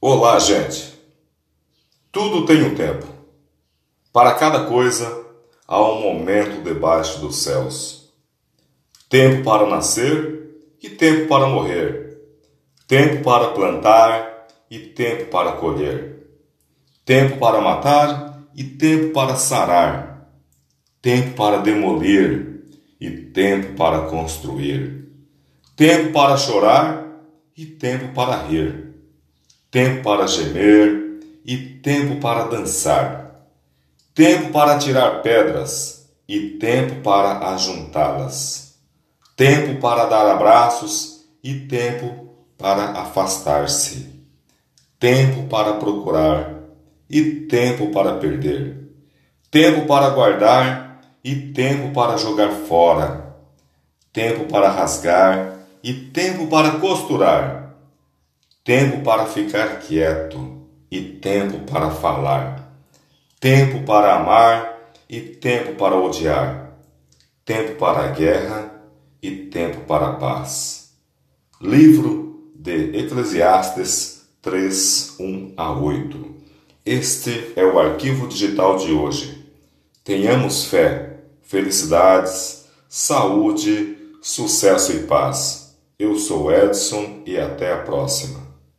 Olá, gente! Tudo tem um tempo. Para cada coisa há um momento debaixo dos céus. Tempo para nascer e tempo para morrer. Tempo para plantar e tempo para colher. Tempo para matar e tempo para sarar. Tempo para demolir e tempo para construir. Tempo para chorar e tempo para rir tempo para gemer e tempo para dançar, tempo para tirar pedras e tempo para ajuntá-las, tempo para dar abraços e tempo para afastar-se, tempo para procurar e tempo para perder, tempo para guardar e tempo para jogar fora, tempo para rasgar e tempo para costurar tempo para ficar quieto e tempo para falar, tempo para amar e tempo para odiar, tempo para a guerra e tempo para a paz. Livro de Eclesiastes 3, 1 a 8. Este é o arquivo digital de hoje. Tenhamos fé, felicidades, saúde, sucesso e paz. Eu sou Edson e até a próxima.